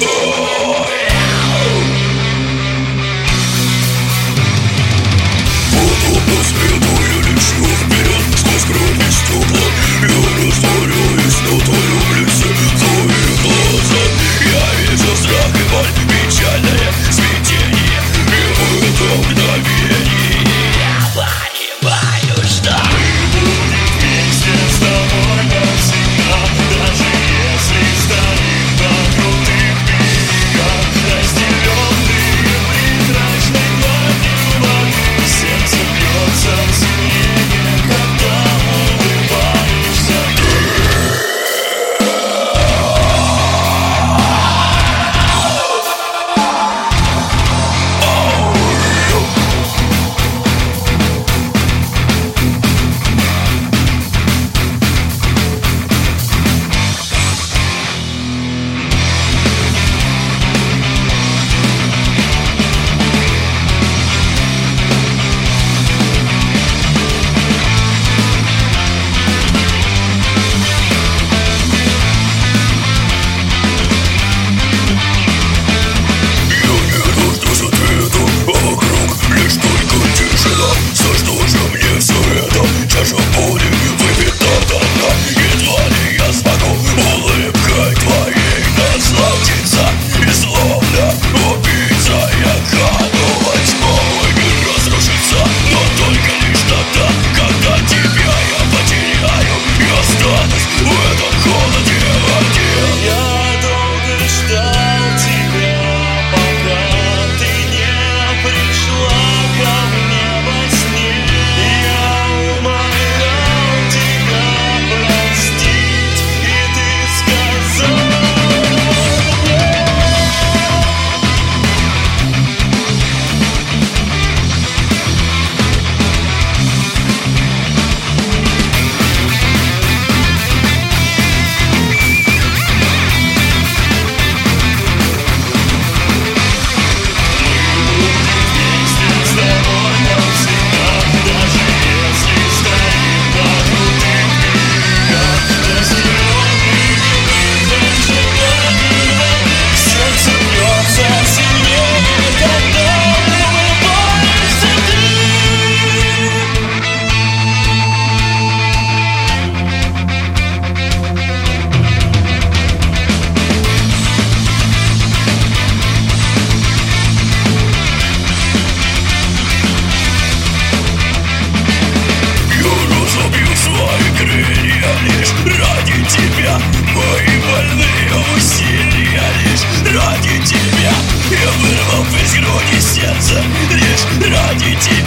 Oh. готов изгрудить сердце Лишь ради тебя